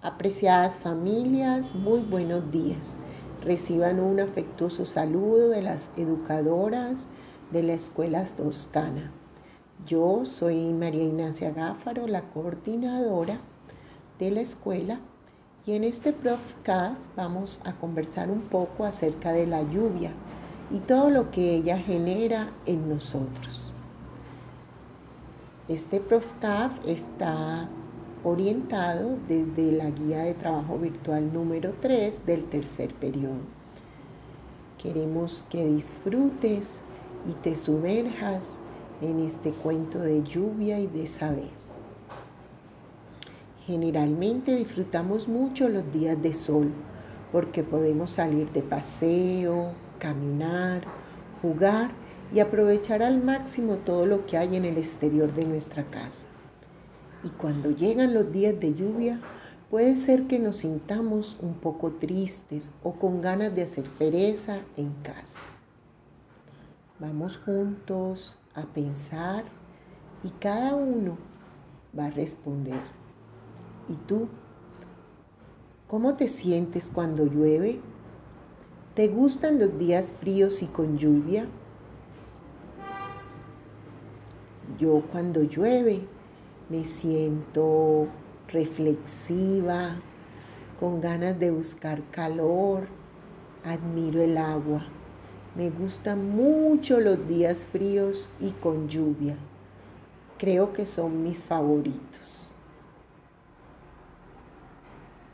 Apreciadas familias, muy buenos días. Reciban un afectuoso saludo de las educadoras de la Escuela Toscana. Yo soy María Ignacia Gáfaro, la coordinadora de la escuela, y en este podcast vamos a conversar un poco acerca de la lluvia y todo lo que ella genera en nosotros. Este podcast está orientado desde la guía de trabajo virtual número 3 del tercer periodo. Queremos que disfrutes y te sumerjas en este cuento de lluvia y de saber. Generalmente disfrutamos mucho los días de sol porque podemos salir de paseo, caminar, jugar y aprovechar al máximo todo lo que hay en el exterior de nuestra casa. Y cuando llegan los días de lluvia, puede ser que nos sintamos un poco tristes o con ganas de hacer pereza en casa. Vamos juntos a pensar y cada uno va a responder. ¿Y tú? ¿Cómo te sientes cuando llueve? ¿Te gustan los días fríos y con lluvia? Yo cuando llueve me siento reflexiva, con ganas de buscar calor, admiro el agua. Me gustan mucho los días fríos y con lluvia. Creo que son mis favoritos.